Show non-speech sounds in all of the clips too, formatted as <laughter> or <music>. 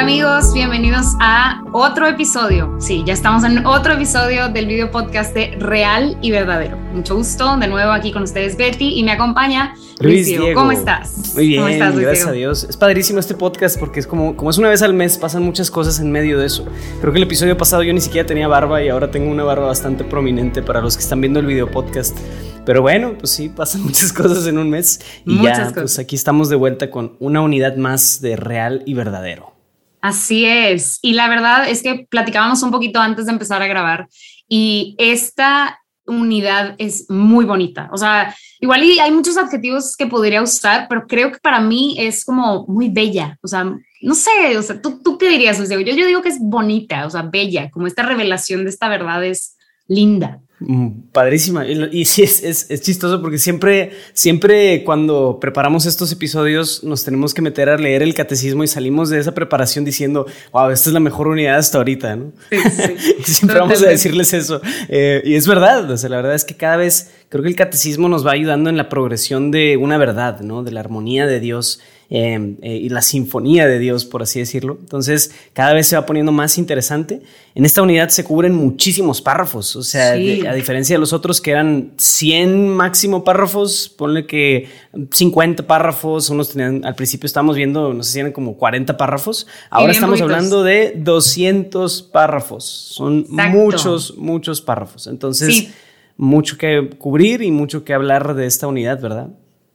Hola amigos, bienvenidos a otro episodio. Sí, ya estamos en otro episodio del video podcast de Real y Verdadero. Mucho gusto, de nuevo aquí con ustedes Betty y me acompaña Luis, Diego. ¿Cómo estás? Muy bien, gracias a Dios. Es padrísimo este podcast porque es como, como es una vez al mes, pasan muchas cosas en medio de eso. Creo que el episodio pasado yo ni siquiera tenía barba y ahora tengo una barba bastante prominente para los que están viendo el video podcast. Pero bueno, pues sí, pasan <laughs> muchas cosas en un mes y muchas ya, cosas. pues aquí estamos de vuelta con una unidad más de Real y Verdadero. Así es. Y la verdad es que platicábamos un poquito antes de empezar a grabar y esta unidad es muy bonita. O sea, igual hay muchos adjetivos que podría usar, pero creo que para mí es como muy bella. O sea, no sé, o sea, ¿tú, tú qué dirías, Yo, yo digo que es bonita, o sea, bella, como esta revelación de esta verdad es linda. Mm, padrísima. Y, sí, es, es, chistoso porque siempre, siempre cuando preparamos estos episodios nos tenemos que meter a leer el catecismo y salimos de esa preparación diciendo, wow, esta es la mejor unidad hasta ahorita, ¿no? Sí, sí. <laughs> siempre vamos a decirles eso. Eh, y es verdad, o sea, la verdad es que cada vez creo que el catecismo nos va ayudando en la progresión de una verdad, ¿no? De la armonía de Dios Em, eh, y la sinfonía de Dios, por así decirlo. Entonces, cada vez se va poniendo más interesante. En esta unidad se cubren muchísimos párrafos, o sea, a diferencia de los otros que eran 100 máximo párrafos, ponle que 50 párrafos, unos tenían, al principio estábamos viendo, no sé si eran como 40 párrafos, ahora estamos hablando de 200 párrafos, son muchos, muchos párrafos. Entonces, mucho que cubrir y mucho que hablar de esta unidad, ¿verdad?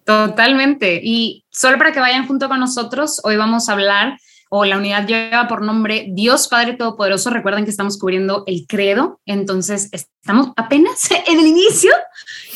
Totalmente. Y solo para que vayan junto con nosotros, hoy vamos a hablar, o la unidad lleva por nombre Dios Padre Todopoderoso. Recuerden que estamos cubriendo el credo, entonces estamos apenas <laughs> en el inicio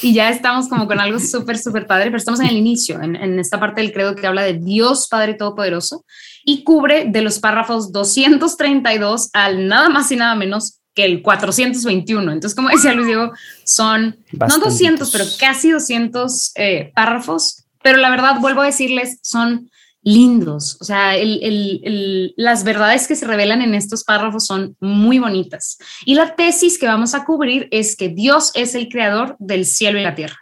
y ya estamos como con algo súper, súper padre, pero estamos en el inicio, en, en esta parte del credo que habla de Dios Padre Todopoderoso y cubre de los párrafos 232 al nada más y nada menos el 421. Entonces, como decía Luis Diego, son no 200, pero casi 200 eh, párrafos. Pero la verdad, vuelvo a decirles, son lindos. O sea, las verdades que se revelan en estos párrafos son muy bonitas. Y la tesis que vamos a cubrir es que Dios es el creador del cielo y la tierra.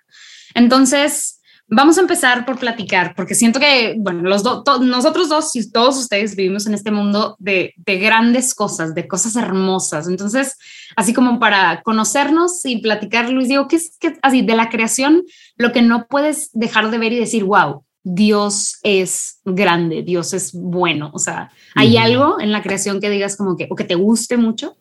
Entonces, Vamos a empezar por platicar, porque siento que, bueno, los nosotros dos y todos ustedes vivimos en este mundo de, grandes cosas, de cosas hermosas. Entonces, así como para conocernos y platicar, Luis, digo, que es que así de la creación, lo que no puedes dejar de ver y decir, wow, Dios es grande, Dios es bueno. O sea, ¿hay algo en la creación que digas como que, o que te guste mucho?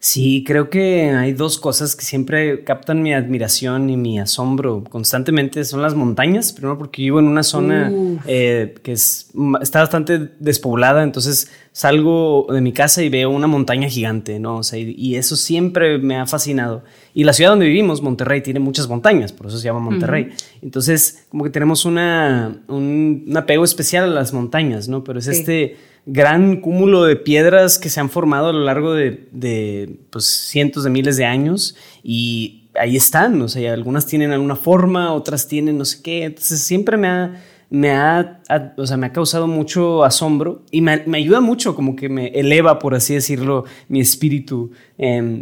Sí, creo que hay dos cosas que siempre captan mi admiración y mi asombro constantemente. Son las montañas, primero porque vivo en una zona eh, que es, está bastante despoblada, entonces salgo de mi casa y veo una montaña gigante, ¿no? O sea, y, eso siempre me ha fascinado. Y la ciudad donde vivimos, Monterrey, tiene muchas montañas, por eso se llama Monterrey. Entonces, como que tenemos una, un, apego especial a las montañas, ¿no? Pero es este gran cúmulo de piedras que se han formado a lo largo de, pues, cientos de miles de años y ahí están, o sea, algunas tienen alguna forma, otras tienen no sé qué, entonces siempre me ha me ha, o sea, me ha causado mucho asombro y me, ayuda mucho, como que me eleva, por así decirlo, mi espíritu.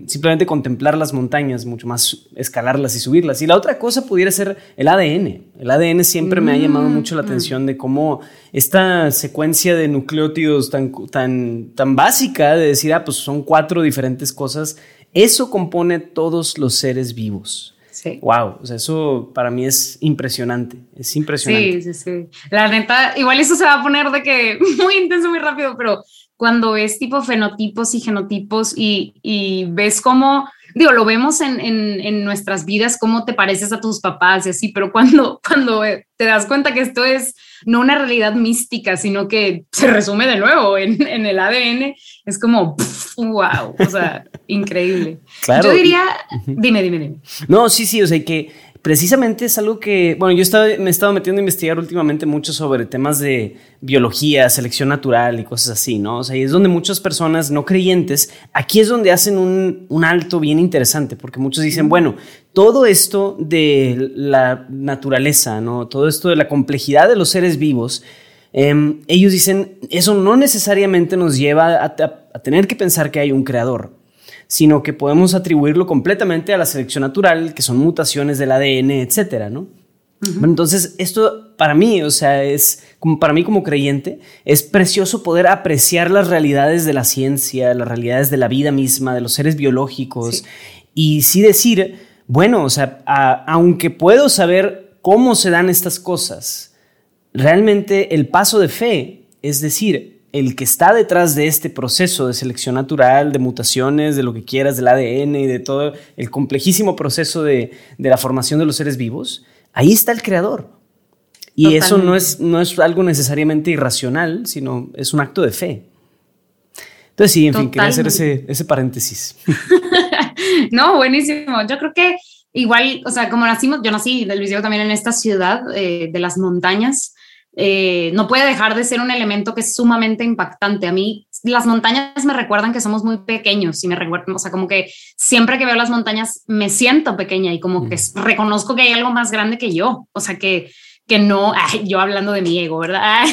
simplemente contemplar las montañas, mucho más escalarlas y subirlas. Y la otra cosa pudiera ser el ADN. El ADN siempre me ha llamado mucho la mm. atención de cómo esta secuencia de nucleótidos tan, tan, tan básica de decir, ah, pues son cuatro diferentes cosas, eso compone todos los seres vivos. Sí. Wow, o sea, eso para mí es impresionante, es impresionante. Sí, sí, sí. La neta, igual eso se va a poner de que <laughs> muy intenso, muy rápido, pero cuando ves tipo fenotipos y genotipos y, y ves cómo digo, lo vemos en, en, nuestras vidas, cómo te pareces a tus papás y así, pero cuando, <laughs> cuando te das cuenta que esto es no una realidad mística, sino que se resume de nuevo en, en el ADN, es como, wow, o sea, increíble. Claro. Yo diría, dime, dime, dime. No, sí, sí, o sea, que precisamente es algo que, bueno, yo estaba, me he estado metiendo a investigar últimamente mucho sobre temas de biología, selección natural y cosas así, ¿no? O sea, y es donde muchas personas no creyentes, aquí es donde hacen un, un alto bien interesante, porque muchos dicen, bueno, todo esto de la naturaleza, ¿no? Todo esto de la complejidad de los seres vivos, em, ellos dicen, eso no necesariamente nos lleva a tener que pensar que hay un creador sino que podemos atribuirlo completamente a la selección natural, que son mutaciones del ADN, etcétera, ¿no? Entonces esto para mí, o sea, es como para mí como creyente, es precioso poder apreciar las realidades de la ciencia, las realidades de la vida misma, de los seres biológicos y sí decir, bueno, o sea, aunque puedo saber cómo se dan estas cosas, realmente el paso de fe, es decir, el que está detrás de este proceso de selección natural, de mutaciones, de lo que quieras, del ADN y de todo el complejísimo proceso de, de la formación de los seres vivos, ahí está el creador. Y eso no es, no es algo necesariamente irracional, sino es un acto de fe. Entonces, sí, en fin, quería hacer ese, ese paréntesis. <laughs> no, buenísimo. Yo creo que igual, o sea, como nacimos, yo nací, Luis Diego, también en esta ciudad eh, de las montañas, eh, no puede dejar de ser un elemento que es sumamente impactante. A mí las montañas me recuerdan que somos muy pequeños y me recuerdan, o sea, como que siempre que veo las montañas me siento pequeña y como que reconozco que hay algo más grande que yo, o sea, que, que no, yo hablando de mi ego, ¿verdad?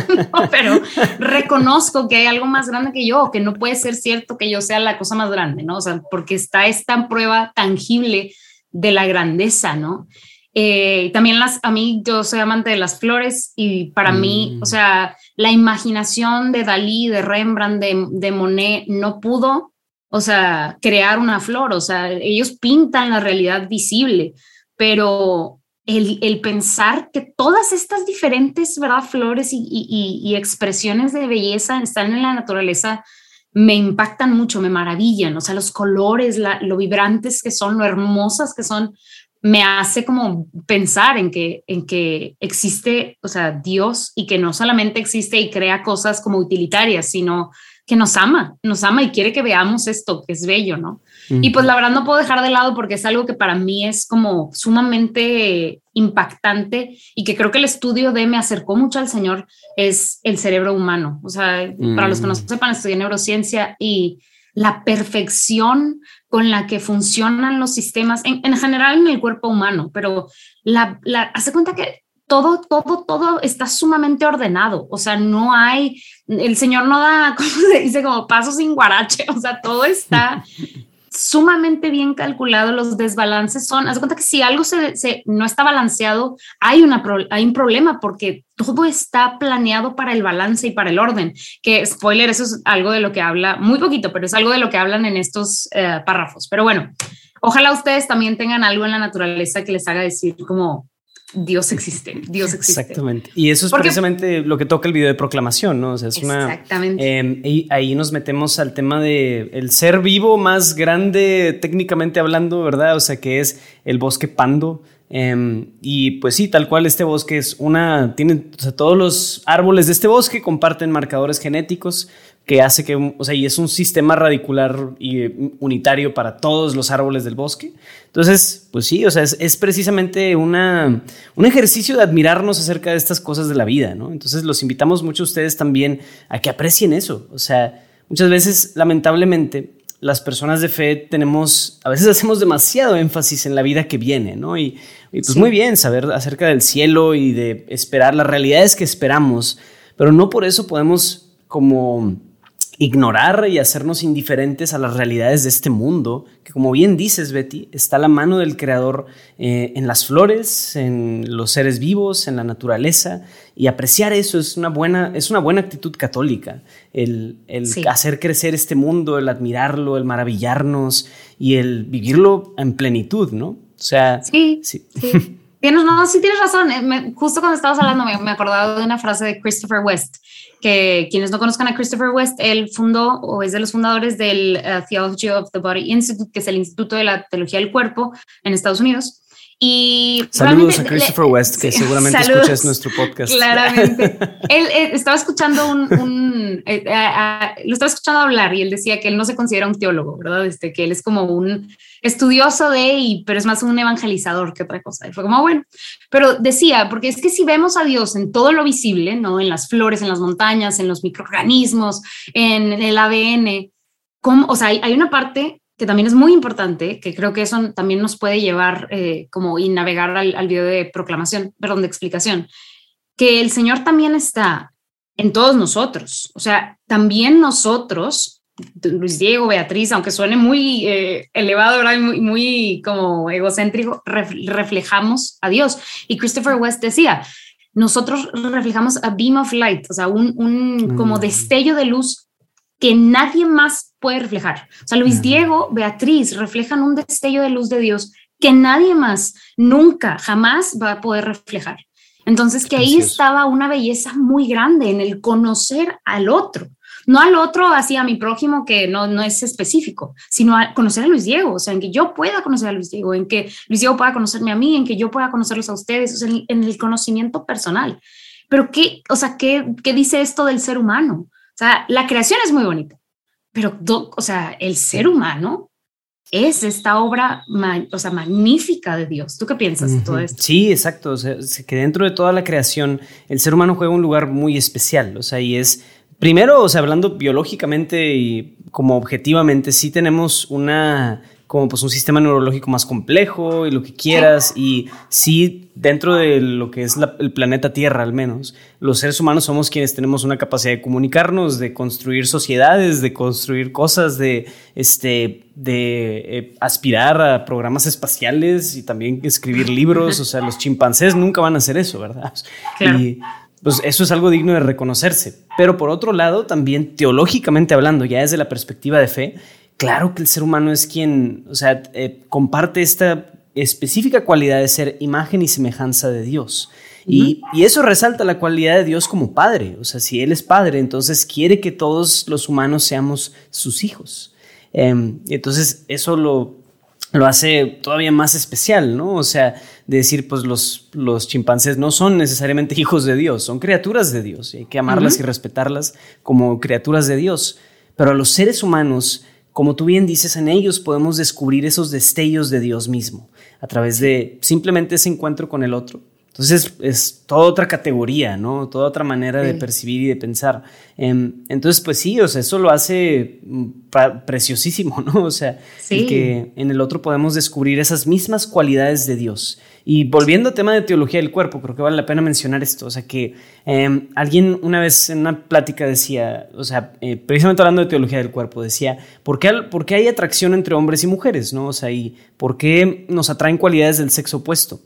<laughs> pero reconozco que hay algo más grande que yo, que no puede ser cierto que yo sea la cosa más grande, ¿no? O sea, porque está esta prueba tangible de la grandeza, ¿no? Eh, también las, a mí, yo soy amante de las flores y para mí, o mm. sea, la imaginación de Dalí, de Rembrandt, de, de, Monet, no pudo, o sea, crear una flor, o sea, ellos pintan la realidad visible, pero el, el pensar que todas estas diferentes, ¿verdad?, flores y, y, y, expresiones de belleza están en la naturaleza, me impactan mucho, me maravillan, o sea, los colores, la, lo vibrantes que son, lo hermosas que son, me hace como pensar en que, en que existe, o sea, Dios y que no solamente existe y crea cosas como utilitarias, sino que nos ama, nos ama y quiere que veamos esto, que es bello, ¿no? Y pues la verdad no puedo dejar de lado porque es algo que para mí es como sumamente impactante y que creo que el estudio de me acercó mucho al Señor es el cerebro humano. O sea, para los que no sepan, estudié neurociencia y la perfección con la que funcionan los sistemas, en, general en el cuerpo humano, pero la, la, hace cuenta que todo, todo, todo está sumamente ordenado. O sea, no hay, el Señor no da, <laughs> ¿cómo se dice? Como paso sin guarache. O sea, todo está sumamente bien calculado. Los desbalances son, haz cuenta que si algo se, no está balanceado, hay, una, hay un problema porque todo está planeado para el balance y para el orden. Que spoiler, eso es algo de lo que habla, muy poquito, pero es algo de lo que hablan en estos eh, párrafos. Pero bueno, ojalá ustedes también tengan algo en la naturaleza que les haga decir como, Dios existe, Dios existe. Exactamente. Y eso es precisamente lo que toca el video de proclamación, ¿no? O sea, es Exactamente. Una, eh, ahí nos metemos al tema de el ser vivo más grande, técnicamente hablando, ¿verdad? O sea, que es el bosque pando. Em, y pues sí, tal cual este bosque es una, tiene, o sea, todos los árboles de este bosque comparten marcadores genéticos que hace que, o sea, y es un sistema radicular y unitario para todos los árboles del bosque. Entonces, pues sí, o sea, es, precisamente una, un ejercicio de admirarnos acerca de estas cosas de la vida, ¿no? Entonces, los invitamos mucho a ustedes también a que aprecien eso. O sea, muchas veces, lamentablemente, las personas de fe tenemos, a veces hacemos demasiado énfasis en la vida que viene, ¿no? Y, pues muy bien saber acerca del cielo y de esperar las realidades que esperamos, pero no por eso podemos como ignorar y hacernos indiferentes a las realidades de este mundo, que como bien dices, Betty, está la mano del Creador eh, en las flores, en los seres vivos, en la naturaleza, y apreciar eso es una buena, es una buena actitud católica, el, hacer crecer este mundo, el admirarlo, el maravillarnos y el vivirlo en plenitud, ¿no? O sea, sí. sí. Tienes, no, sí tienes razón. Eh, justo cuando estabas hablando me, me acordaba de una frase de Christopher West que quienes no conozcan a Christopher West, él fundó o es de los fundadores del uh, Theology of the Body Institute, que es el Instituto de la Teología del Cuerpo en Estados Unidos. Y Saludos a Christopher West, que seguramente escuchas nuestro podcast. Claramente. <laughs> él, estaba escuchando un, eh, lo estaba escuchando hablar y él decía que él no se considera un teólogo, ¿verdad? Este, que él es como un estudioso de, y, pero es más un evangelizador que otra cosa. Y fue como, bueno, pero decía, porque es que si vemos a Dios en todo lo visible, ¿no? En las flores, en las montañas, en los microorganismos, en el ADN, como, o sea, hay, hay una parte que también es muy importante, que creo que eso también nos puede llevar eh, como y navegar al, al video de proclamación, perdón, de explicación, que el Señor también está en todos nosotros. O sea, también nosotros Luis Diego, Beatriz, aunque suene muy eh, elevado, ¿verdad? Muy, muy como egocéntrico, reflejamos a Dios. Y Christopher West decía, nosotros reflejamos a beam of light, o sea, un, un como mm. destello de luz que nadie más puede reflejar. O sea, Luis Diego, Beatriz reflejan un destello de luz de Dios que nadie más nunca, jamás va a poder reflejar. Entonces, que ahí estaba una belleza muy grande en el conocer al otro no al otro, así a mi prójimo que no, no es específico, sino a conocer a Luis Diego, o sea, en que yo pueda conocer a Luis Diego, en que Luis Diego pueda conocerme a mí, en que yo pueda conocerlos a ustedes, o sea, en, el conocimiento personal. Pero ¿qué, o sea, ¿qué, qué dice esto del ser humano? O sea, la creación es muy bonita, pero, o sea, el ser humano es esta obra o sea, magnífica de Dios. ¿Tú qué piensas de todo esto? Sí, exacto. O sea, que dentro de toda la creación, el ser humano juega un lugar muy especial. O sea, y es Primero, o sea, hablando biológicamente y como objetivamente, sí tenemos una como pues un sistema neurológico más complejo y lo que quieras y sí dentro de lo que es el planeta Tierra al menos los seres humanos somos quienes tenemos una capacidad de comunicarnos de construir sociedades de construir cosas de este de eh, aspirar a programas espaciales y también escribir <laughs> libros. O sea los chimpancés nunca van a hacer eso verdad y pues eso es algo digno de reconocerse. Pero por otro lado, también teológicamente hablando, ya desde la perspectiva de fe, claro que el ser humano es quien, o sea, eh, comparte esta específica cualidad de ser imagen y semejanza de Dios. y, eso resalta la cualidad de Dios como padre. O sea, si Él es padre, entonces quiere que todos los humanos seamos sus hijos. Em, entonces, eso lo, lo hace todavía más especial, ¿no? O sea, de decir, pues los, los chimpancés no son necesariamente <laughs> hijos de Dios, son criaturas de Dios y hay que amarlas y respetarlas como criaturas de Dios. Pero a los seres humanos, como tú bien dices, en ellos podemos descubrir esos destellos de Dios mismo a través de simplemente ese encuentro con el otro entonces es toda otra categoría, ¿no? Toda otra manera de percibir y de pensar. Em, entonces, pues sí, o sea, eso lo hace mm, preciosísimo, <laughs> ¿no? O sea, que en el otro podemos descubrir esas mismas cualidades de Dios. Y volviendo al tema de teología del cuerpo, creo que vale la pena mencionar esto. O sea, que em, alguien una vez en una plática decía, o sea, eh, precisamente hablando de teología del cuerpo, decía, ¿por qué, ¿por qué hay atracción entre hombres y mujeres, ¿no? O sea, y ¿por qué nos atraen cualidades del sexo opuesto?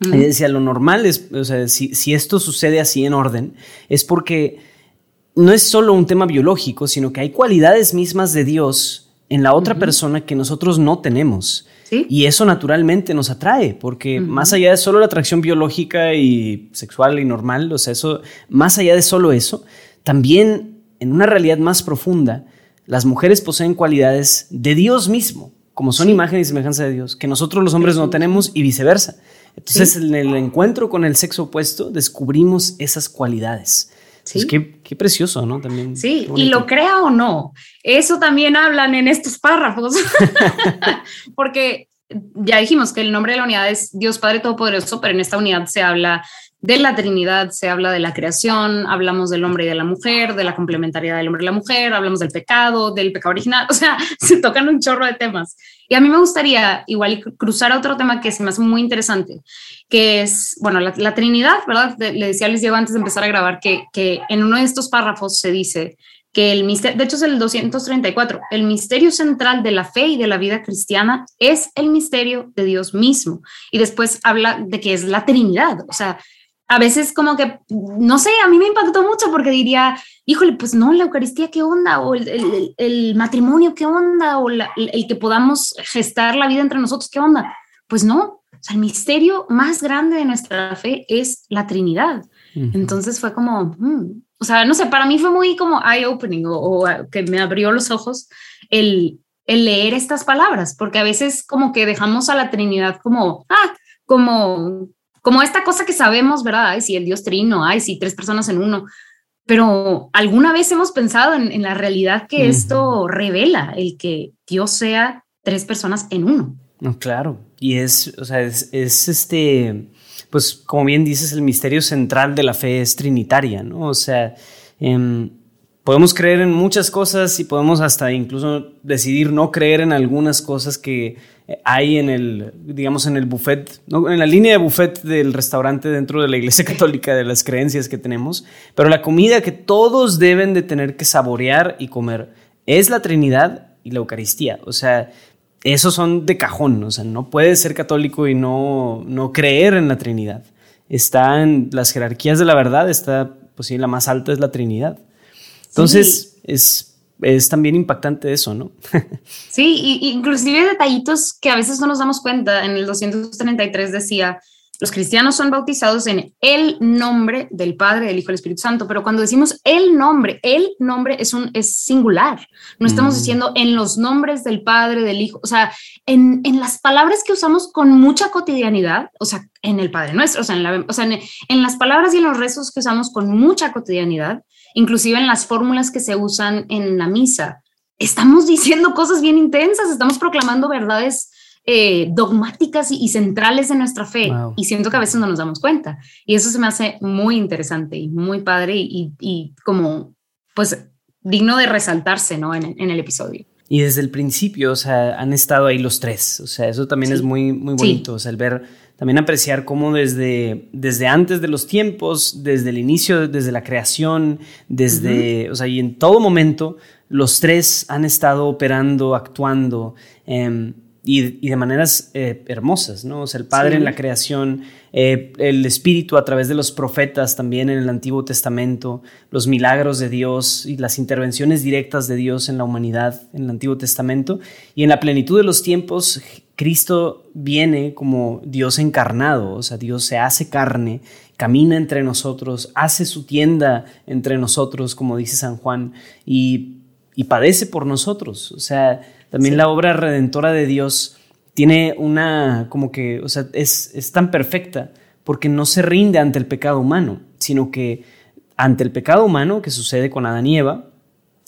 Ella decía, lo normal es, o sea, si, esto sucede así en orden, es porque no es solo un tema biológico, sino que hay cualidades mismas de Dios en la otra persona que nosotros no tenemos. Y eso naturalmente nos atrae, porque más allá de solo la atracción biológica y sexual y normal, o sea, eso, más allá de solo eso, también en una realidad más profunda, las mujeres poseen cualidades de Dios mismo, como son imagen y semejanza de Dios, que nosotros los hombres no tenemos y viceversa. Entonces, en el encuentro con el sexo opuesto, descubrimos esas cualidades. Sí. qué, qué, precioso, ¿no? También. Sí, y lo crea o no, eso también hablan en estos párrafos, <laughs> <laughs> porque ya dijimos que el nombre de la unidad es Dios Padre Todopoderoso, pero en esta unidad se habla de la Trinidad, se habla de la creación, hablamos del hombre y de la mujer, de la complementariedad del hombre y la mujer, hablamos del pecado, del pecado original, <laughs> o sea, se tocan un chorro de temas. Y a mí me gustaría igual cruzar a otro tema que se me hace muy interesante, que es, bueno, la, Trinidad, ¿verdad? Le decía a Luis Diego antes de empezar a grabar que, que en uno de estos párrafos se dice que el misterio, de hecho es el 234, el misterio central de la fe y de la vida cristiana es el misterio de Dios mismo. Y después habla de que es la Trinidad, o sea, a veces como que, no sé, a mí me impactó mucho porque diría, híjole, pues no, la Eucaristía, ¿qué onda? O el, matrimonio, ¿qué onda? O el, que podamos gestar la vida entre nosotros, ¿qué onda? Pues no, o sea, el misterio más grande de nuestra fe es la Trinidad. Entonces fue como, mm, o sea, no sé, para mí fue muy como eye-opening o, que me abrió los ojos el, el leer estas palabras, porque a veces como que dejamos a la Trinidad como, ah, como como esta cosa que sabemos, ¿verdad? Ay, si el Dios trino, ay, si tres personas en uno. Pero alguna vez hemos pensado en, la realidad que esto revela, el que Dios sea tres personas en uno. No, claro. Y es, o sea, es, este, pues como bien dices, el misterio central de la fe es trinitaria, ¿no? O sea, em, podemos creer en muchas cosas y podemos hasta incluso decidir no creer en algunas cosas que hay en el, digamos, en el buffet, en la línea de buffet del restaurante dentro de la iglesia <laughs> católica de las creencias que tenemos, pero la comida que todos deben de tener que saborear y comer es la Trinidad y la Eucaristía. O sea, esos son de cajón, o sea, no puedes ser católico y no, no creer en la Trinidad. Está en las jerarquías de la verdad, está, pues sí, la más alta es la Trinidad. Entonces, es, es también impactante eso, ¿no? <laughs> sí, y, inclusive detallitos que a veces no nos damos cuenta. En el 233 decía, los cristianos son bautizados en el nombre del Padre, del Hijo y del Espíritu Santo, pero cuando decimos el nombre, el nombre es un es singular. No estamos mm. diciendo en los nombres del Padre, del Hijo, o sea, en, en, las palabras que usamos con mucha cotidianidad, o sea, en el Padre Nuestro, o sea, en, la, o sea, en las palabras y en los rezos que usamos con mucha cotidianidad, inclusive en las fórmulas que se usan en la misa. Estamos <laughs> diciendo cosas bien intensas, estamos proclamando verdades eh, dogmáticas y, centrales de nuestra fe y siento que a veces no nos damos cuenta. Y eso se me hace muy interesante y muy padre y, como pues digno de resaltarse ¿no? en, el episodio. Y desde el principio, o sea, han estado ahí los tres, o sea, eso también es muy, muy bonito, o sea, el ver, también apreciar cómo desde, desde antes de los tiempos, desde el inicio, desde la creación, desde, o sea, y en todo momento, los tres han estado operando, actuando. Eh, y, de maneras eh, hermosas, ¿no? O sea, el Padre en la creación, eh, el Espíritu a través de los profetas también en el Antiguo Testamento, los milagros de Dios y las intervenciones directas de Dios en la humanidad en el Antiguo Testamento. Y en la plenitud de los tiempos, Cristo viene como Dios encarnado, o sea, Dios se hace carne, camina entre nosotros, hace su tienda entre nosotros, como dice San Juan, y, y padece por nosotros, o sea, también la obra redentora de Dios tiene una, como que, o sea, es, es tan perfecta porque no se rinde ante el pecado humano, sino que ante el pecado humano que sucede con Adán y Eva,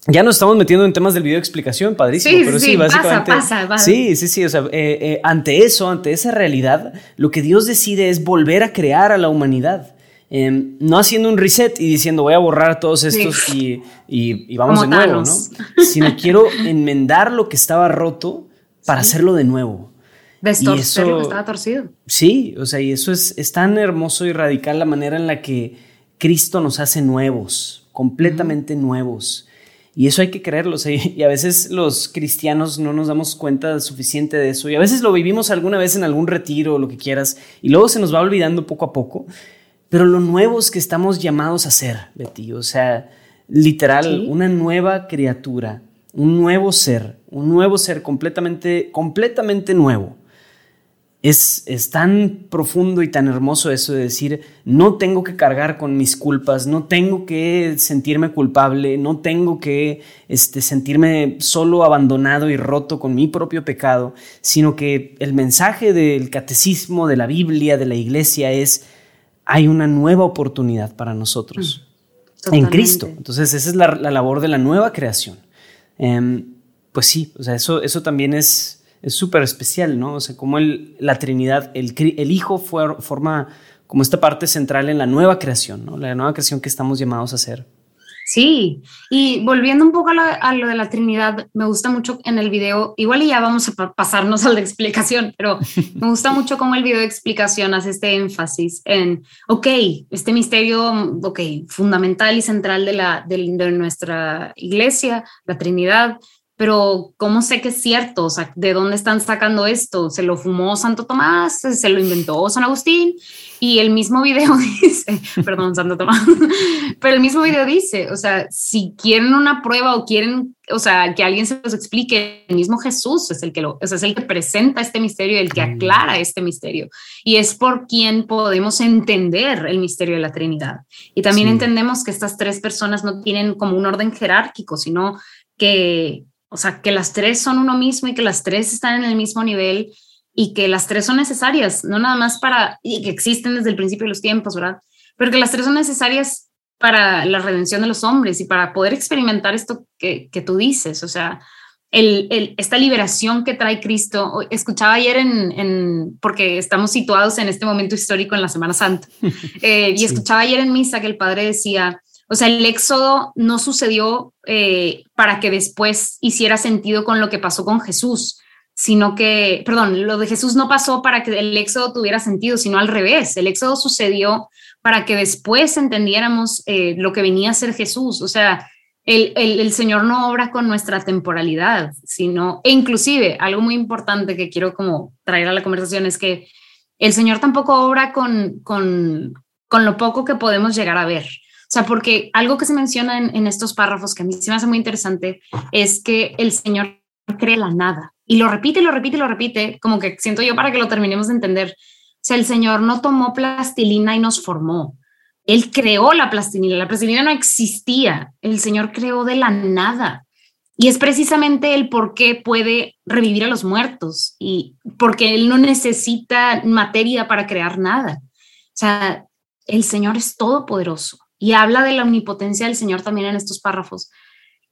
ya nos estamos metiendo en temas del video de explicación, padrísimo, pero sí, básicamente. Pasa, pasa, Sí, sí, sí, o sea, eh, eh, ante eso, ante esa realidad, lo que Dios decide es volver a crear a la humanidad. Em, no haciendo un reset y diciendo voy a borrar todos estos y, y, vamos de nuevo, ¿no? Sino <laughs> quiero enmendar lo que estaba roto para hacerlo de nuevo. Destorcer lo que estaba torcido. Sí, o sea, y eso es, es tan hermoso y radical la manera en la que Cristo nos hace nuevos, completamente nuevos. Y eso hay que creerlo. y a veces los cristianos no nos damos cuenta suficiente de eso. Y a veces lo vivimos alguna vez en algún retiro o lo que quieras. Y luego se nos va olvidando poco a poco pero lo nuevos que estamos llamados a ser, Betty, o sea, literal, una nueva criatura, un nuevo ser, un nuevo ser completamente, completamente nuevo. Es, es, tan profundo y tan hermoso eso de decir, no tengo que cargar con mis culpas, no tengo que sentirme culpable, no tengo que este, sentirme solo abandonado y roto con mi propio pecado, sino que el mensaje del catecismo, de la Biblia, de la iglesia es, hay una nueva oportunidad para nosotros mm, en Cristo. Entonces, esa es la, labor de la nueva creación. Em, pues sí, o sea, eso, eso también es súper especial, ¿no? O sea, como el, la Trinidad, el, el Hijo forma como esta parte central en la nueva creación, ¿no? La nueva creación que estamos llamados a hacer. Sí, y volviendo un poco a lo, de la Trinidad, me gusta mucho en el video, igual y ya vamos a pasarnos a la explicación, pero <laughs> me gusta mucho cómo el video de explicación hace este énfasis en, ok, este misterio, ok, fundamental y central de, la, de nuestra iglesia, la Trinidad, pero ¿cómo sé que es cierto? O sea, ¿de dónde están sacando esto? ¿Se lo fumó Santo Tomás? ¿Se lo inventó San Agustín? Y el mismo video <laughs> dice, perdón, Santo Tomás, <laughs> pero el mismo video dice, o sea, si quieren una prueba o quieren, o sea, que alguien se los explique, el mismo Jesús es el que lo, o sea, es el que presenta este misterio, el que aclara este misterio. Y es por quien podemos entender el misterio de la Trinidad. Y también entendemos que estas tres personas no tienen como un orden jerárquico, sino que o sea, que las tres son uno mismo y que las tres están en el mismo nivel y que las tres son necesarias, no nada más para, y que existen desde el principio de los tiempos, ¿verdad? Pero que las tres son necesarias para la redención de los hombres y para poder experimentar esto que, que tú dices, o sea, el, el, esta liberación que trae Cristo. Escuchaba ayer en, en, porque estamos situados en este momento histórico en la Semana Santa, <laughs> eh, y escuchaba ayer en misa que el padre decía, o sea, el éxodo no sucedió eh, para que después hiciera sentido con lo que pasó con Jesús, sino que, perdón, lo de Jesús no pasó para que el éxodo tuviera sentido, sino al revés. El éxodo sucedió para que después entendiéramos eh, lo que venía a ser Jesús. O sea, el, Señor no obra con nuestra temporalidad, sino, e inclusive algo muy importante que quiero como traer a la conversación es que el Señor tampoco obra con, con, con lo poco que podemos llegar a ver. O sea, porque algo que se menciona en, en, estos párrafos que a mí se me hace muy interesante es que el Señor cree la nada y lo repite, lo repite, lo repite, como que siento yo para que lo terminemos de entender. O sea, el Señor no tomó plastilina y nos formó. Él creó la plastilina. La plastilina no existía. El Señor creó de la nada. Y es precisamente el por qué puede revivir a los muertos y porque Él no necesita materia para crear nada. O sea, el Señor es todopoderoso y habla de la omnipotencia del Señor también en estos párrafos.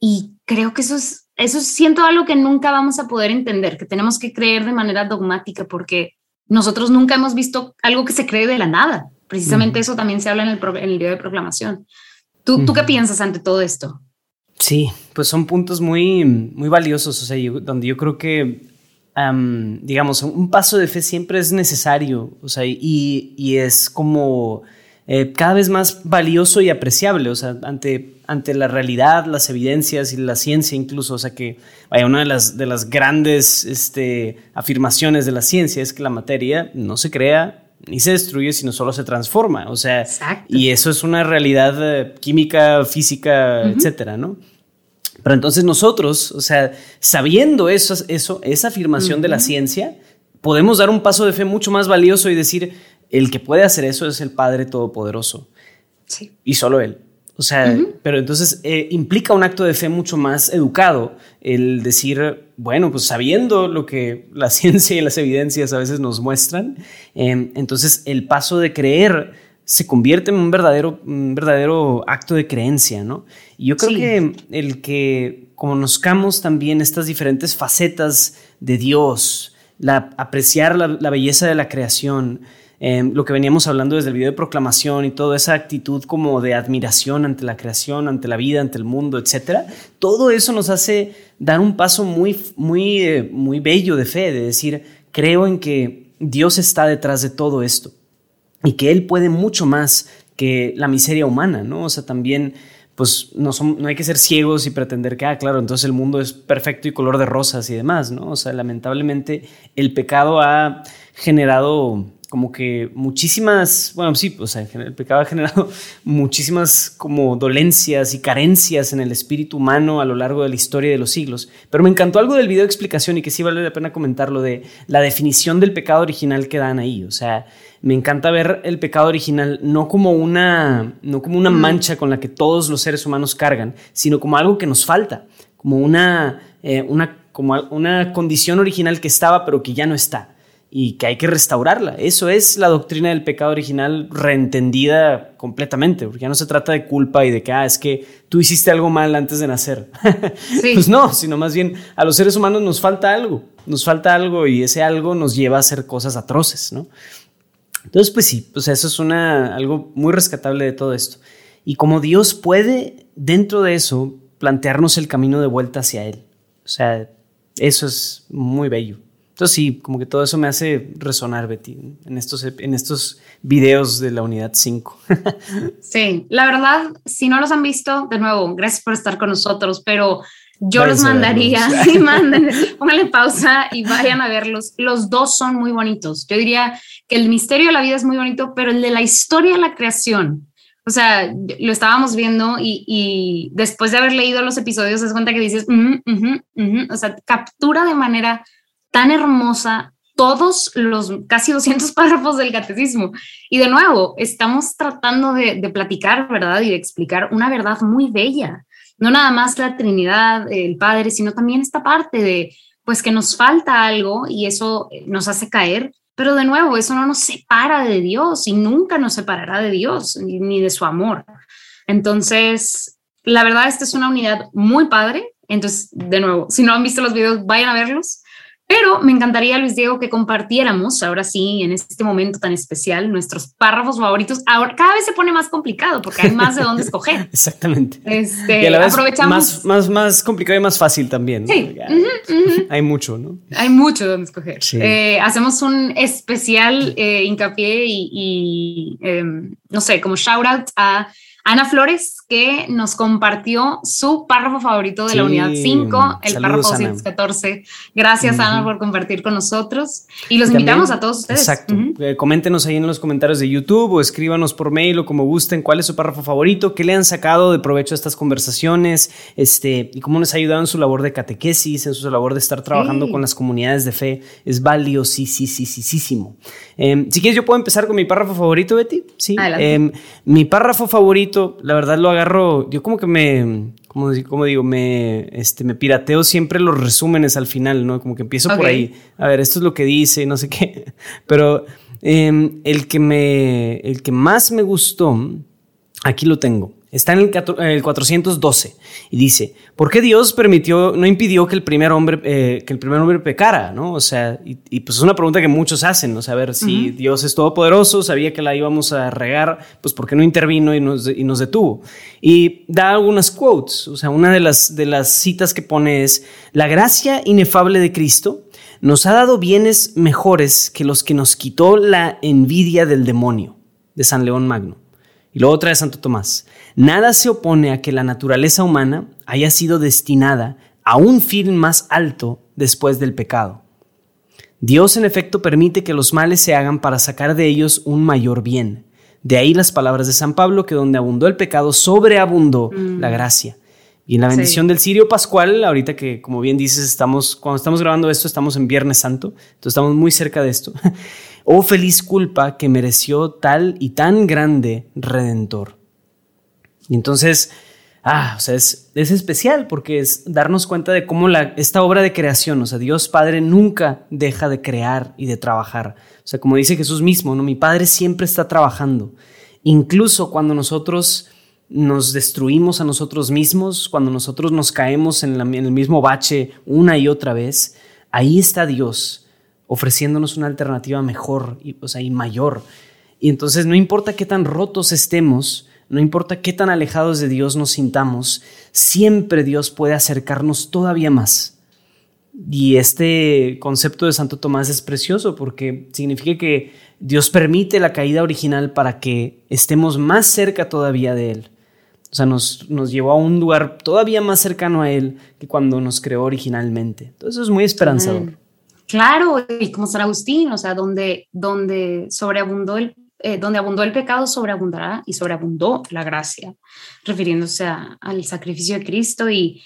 Y creo que eso es, eso siento algo que nunca vamos a poder entender, que tenemos que creer de manera dogmática porque nosotros nunca hemos visto algo que se cree de la nada. Precisamente eso también se habla en el, en el día de proclamación. ¿Tú, ¿Tú qué piensas ante todo esto? Sí, pues son puntos muy, muy valiosos, o sea, donde yo creo que, digamos, un paso de fe siempre es necesario, o sea, y, y es como eh, cada vez más valioso y apreciable, o sea, ante, ante la realidad, las evidencias y la ciencia incluso, o sea, que, vaya, una de las, de las grandes este, afirmaciones de la ciencia es que la materia no se crea ni se destruye, sino solo se transforma. O sea, y eso es una realidad eh, química, física, etcétera, ¿no? Pero entonces nosotros, o sea, sabiendo eso, eso esa afirmación de la ciencia, podemos dar un paso de fe mucho más valioso y decir, el que puede hacer eso es el Padre Todopoderoso. Sí. Y solo Él. O sea, pero entonces eh, implica un acto de fe mucho más educado el decir, bueno, pues sabiendo lo que la <laughs> ciencia y las evidencias a veces nos muestran, em, entonces el paso de creer se convierte en un verdadero, un verdadero acto de creencia, ¿no? Y yo creo que el que conozcamos también estas diferentes facetas de Dios, la, apreciar la belleza de la creación, Em, lo que veníamos hablando desde el video de proclamación y toda esa actitud como de admiración ante la creación, ante la vida, ante el mundo, etcétera, todo eso nos hace dar un paso muy, muy, eh, muy bello de fe, de decir, creo en que Dios está detrás de todo esto y que Él puede mucho más que la miseria humana, ¿no? O sea, también pues no, no hay que ser ciegos y pretender que, ah, claro, entonces el mundo es perfecto y color de rosas y demás, ¿no? O sea, lamentablemente el pecado ha generado como que muchísimas, bueno, sí, o sea, el pecado ha generado <laughs> muchísimas como dolencias y carencias en el espíritu humano a lo largo de la historia de los siglos. Pero me encantó algo del video de explicación y que sí vale la pena comentarlo de la definición del pecado original que dan ahí. O sea, me encanta ver el pecado original no como una, no como una mancha con la que todos los seres humanos cargan, sino como algo que nos falta, como una, eh, una, como una condición original que estaba pero que ya no está y que hay que restaurarla. Eso es la doctrina del pecado original reentendida completamente, porque ya no se trata de culpa y de que, ah, es que tú hiciste algo mal antes de nacer. <laughs> pues no, sino más bien a los seres humanos nos falta algo, nos falta algo y ese algo nos lleva a hacer cosas atroces, ¿no? Entonces, pues sí, pues eso es una, algo muy rescatable de todo esto. Y como Dios puede, dentro de eso, plantearnos el camino de vuelta hacia Él. O sea, eso es muy bello. Entonces sí, como que todo eso me hace resonar, Betty, en estos, en estos videos de la unidad 5. <laughs> sí, la verdad, si no los han visto, de nuevo, gracias por estar con nosotros, pero yo los mandaría, <laughs> sí, manden, pónganle pausa y vayan a verlos. Los dos son muy bonitos. Yo diría que el misterio de la vida es muy bonito, pero el de la historia de la creación, o sea, lo estábamos viendo y, después de haber leído los episodios, se cuenta que dices, o sea, captura de manera tan hermosa todos los casi 200 <laughs> párrafos del catecismo. Y de nuevo, estamos tratando de, platicar, ¿verdad? Y de explicar una verdad muy bella. No nada más la Trinidad, el Padre, sino también esta parte de, pues que nos falta algo y eso nos hace caer. Pero de nuevo, eso no nos separa de Dios y nunca nos separará de Dios ni de su amor. Entonces, la verdad, esta es una unidad muy padre. Entonces, de nuevo, si no han visto los videos, vayan a verlos. Pero me encantaría, Luis Diego, que compartiéramos ahora sí, en este momento tan especial, nuestros párrafos favoritos. Ahora cada vez se pone más complicado porque hay más de dónde escoger. <laughs> Exactamente. Este, y a la vez aprovechamos. Más, más, más complicado y más fácil también. Sí. <laughs> Hay mucho, ¿no? Hay mucho de dónde escoger. Eh, hacemos un especial eh, hincapié y, em, no sé, como shout out a Ana Flores, que nos compartió su párrafo favorito de la unidad 5, el párrafo 214. Gracias, Ana, por compartir con nosotros. Y los invitamos a todos ustedes. Exacto. Eh, coméntenos ahí en los comentarios de YouTube o escríbanos por mail o como gusten cuál es su párrafo favorito, qué le han sacado de provecho a estas conversaciones este, y cómo les ha ayudado en su labor de catequesis, en su labor de estar trabajando con las comunidades de fe. Es valiosísimo. Eh, si quieres, yo puedo empezar con mi párrafo favorito, Betty. Sí. Eh, mi párrafo favorito la verdad lo agarro, yo como que me, como, como digo, me, este, me pirateo siempre los resúmenes al final, ¿no? Como que empiezo por ahí, a ver, esto es lo que dice, no sé <laughs> qué, pero em, el, que me, el que más me gustó, aquí lo tengo. Está en el, 412 y dice, ¿por qué Dios permitió, no impidió que el primer hombre, eh, que el primer hombre pecara? ¿no? O sea, y, pues es una pregunta que muchos hacen, ¿no? O a ver, si Dios es todopoderoso, sabía que la íbamos a regar, pues ¿por qué no intervino y nos, y nos detuvo? Y da algunas quotes, o sea, una de las, de las citas que pone es, la gracia inefable de Cristo nos ha dado bienes mejores que los que nos quitó la envidia del demonio, de San León Magno. Y luego trae Santo Tomás. Nada se opone a que la naturaleza humana haya sido destinada a un fin más alto después del pecado. Dios en efecto permite que los males se hagan para sacar de ellos un mayor bien. De ahí las palabras de San Pablo que donde abundó el pecado, sobreabundó mm. la gracia. Y en la bendición del Sirio Pascual, ahorita que como bien dices, estamos, cuando estamos grabando esto, estamos en Viernes Santo, entonces estamos muy cerca de esto. <laughs> oh feliz culpa que mereció tal y tan grande redentor. Y entonces, ah, o sea, es, es, especial porque es darnos cuenta de cómo la, esta obra de creación, o sea, Dios Padre nunca deja de crear y de trabajar. O sea, como dice Jesús mismo, ¿no? Mi Padre siempre está trabajando. Incluso cuando nosotros nos destruimos a nosotros mismos, cuando nosotros nos caemos en, en el mismo bache una y otra vez, ahí está Dios ofreciéndonos una alternativa mejor y, o sea, y mayor. Y entonces no importa qué tan rotos estemos, no importa qué tan alejados de Dios nos sintamos, siempre Dios puede acercarnos todavía más. Y este concepto de Santo Tomás es precioso porque significa que Dios permite la caída original para que estemos más cerca todavía de Él. O sea, nos, nos llevó a un lugar todavía más cercano a Él que cuando nos creó originalmente. Entonces es muy esperanzador. Claro, y como San Agustín, o sea, donde, donde sobreabundó el eh, donde abundó el pecado, sobreabundará y sobreabundó la gracia, refiriéndose al sacrificio de Cristo. Y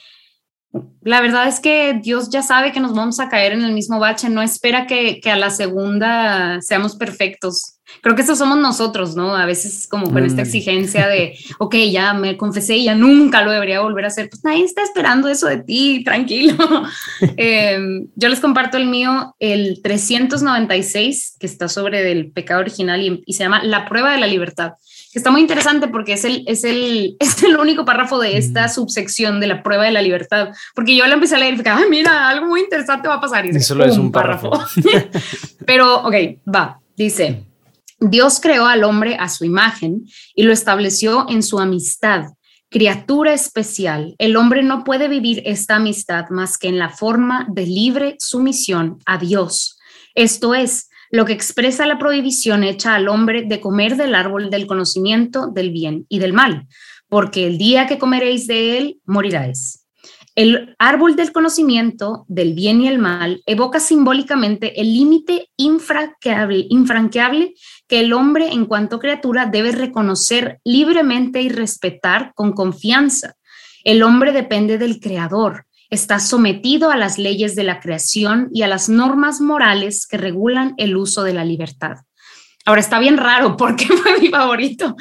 la verdad es que Dios ya sabe que nos vamos a caer en el mismo bache, no espera que, que a la segunda seamos perfectos. Creo que eso somos nosotros, ¿no? A veces como con esta mm. exigencia de, <laughs> ok, ya me confesé y ya nunca lo debería volver a hacer. Pues nadie está esperando eso de ti, tranquilo. <laughs> Em, yo les comparto el mío, el 396, que está sobre el pecado original y, se llama La prueba de la libertad. Que está muy interesante porque es el, es, el, <laughs> es el único párrafo de esta mm. subsección de la prueba de la libertad. Porque yo la empecé a leer y dije, ay, mira, algo muy interesante va a pasar. Y solo es un párrafo. Pero, ok, va. Dice, Dios creó al hombre a su imagen y lo estableció en su amistad, criatura especial. El hombre no puede vivir esta amistad más que en la forma de libre sumisión a Dios. Esto es lo que expresa la prohibición hecha al hombre de comer del árbol del conocimiento del bien y del mal, porque el día que comeréis de él, moriráis. El árbol del conocimiento del bien y el mal evoca simbólicamente el límite infranqueable que el hombre en cuanto criatura debe reconocer libremente y respetar con confianza. El hombre depende del creador, está sometido a las leyes de la creación y a las normas morales que regulan el uso de la libertad. Ahora está bien raro <laughs> porque fue mi favorito.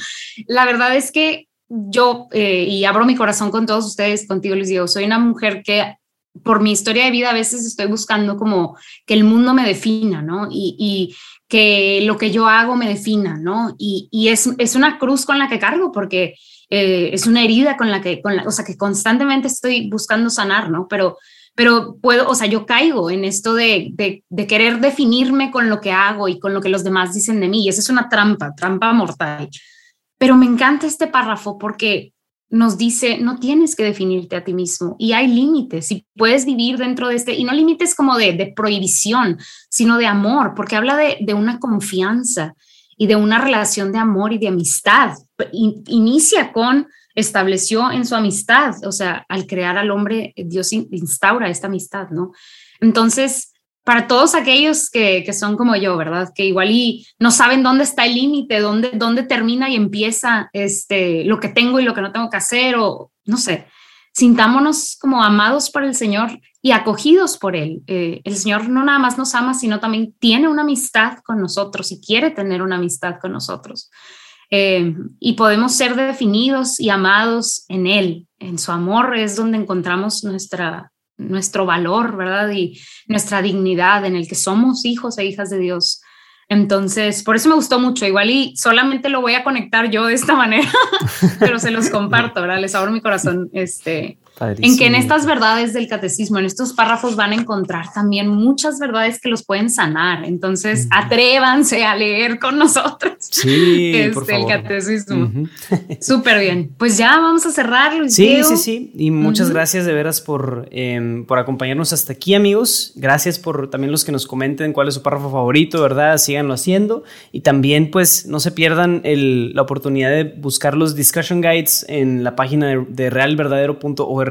La verdad es que yo, eh, y abro mi corazón con todos ustedes, contigo les digo, soy una mujer que por mi historia de vida a veces estoy buscando como que el mundo me defina, ¿no? Y, que lo que yo hago me defina, ¿no? Y, es, una cruz con la que cargo porque eh, es una herida con la que, con la, o sea, que constantemente estoy buscando sanar, ¿no? Pero, pero puedo, o sea, yo caigo en esto de, de, de, querer definirme con lo que hago y con lo que los demás dicen de mí. Y esa es una trampa, trampa mortal. Pero me encanta este párrafo porque nos dice, no tienes que definirte a ti mismo y hay límites y puedes vivir dentro de este, y no límites como de, prohibición, sino de amor, porque habla de, una confianza y de una relación de amor y de amistad. inicia con, estableció en su amistad, o sea, al crear al hombre, Dios instaura esta amistad, ¿no? Entonces, para todos aquellos que, que, son como yo, ¿verdad? Que igual y no saben dónde está el límite, dónde, dónde termina y empieza este, lo que tengo y lo que no tengo que hacer, o no sé, sintámonos como amados por el Señor y acogidos por Él. Eh, el Señor no nada más nos ama, sino también tiene una amistad con nosotros y quiere tener una amistad con nosotros. Eh, y podemos ser definidos y amados en Él. En su amor es donde encontramos nuestra, nuestro valor, ¿verdad? Y nuestra dignidad en el que somos hijos e hijas de Dios. Entonces, por eso me gustó mucho. Igual y solamente lo voy a conectar yo de esta <laughs> manera, pero se los comparto, ¿verdad? Les abro mi corazón. Este, en que en estas verdades del catecismo, en estos párrafos van a encontrar también muchas verdades que los pueden sanar. Entonces, atrévanse a leer con nosotros sí, <laughs> este, el catecismo. <laughs> Súper bien. Pues ya vamos a cerrar. sí, sí, sí. Y muchas gracias de veras por, em, por acompañarnos hasta aquí, amigos. Gracias por también los que nos comenten cuál es su párrafo favorito, ¿verdad? Síganlo haciendo. Y también, pues, no se pierdan la oportunidad de buscar los discussion guides en la página de, de realverdadero.org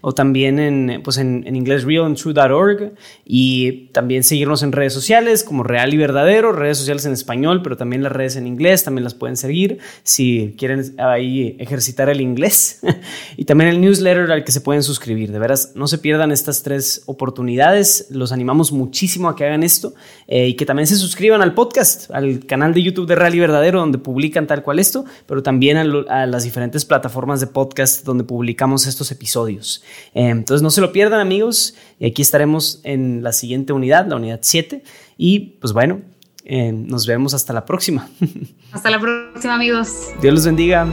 o también en, pues en, en inglés realandtrue.org y también seguirnos en redes sociales como Real y Verdadero, redes sociales en español, pero también las redes en inglés, también las pueden seguir si quieren ahí ejercitar el inglés <laughs> y también el newsletter al que se pueden suscribir. De veras, no se pierdan estas tres oportunidades, los animamos muchísimo a que hagan esto eh, y que también se suscriban al podcast, al canal de YouTube de Real y Verdadero donde publican tal cual esto, pero también a, a las diferentes plataformas de podcast donde publicamos estos episodios episodios. Eh, entonces no se lo pierdan amigos, y aquí estaremos en la siguiente unidad, la unidad 7, y pues bueno, eh, nos vemos hasta la próxima. <laughs> Hasta la próxima amigos. Dios los bendiga.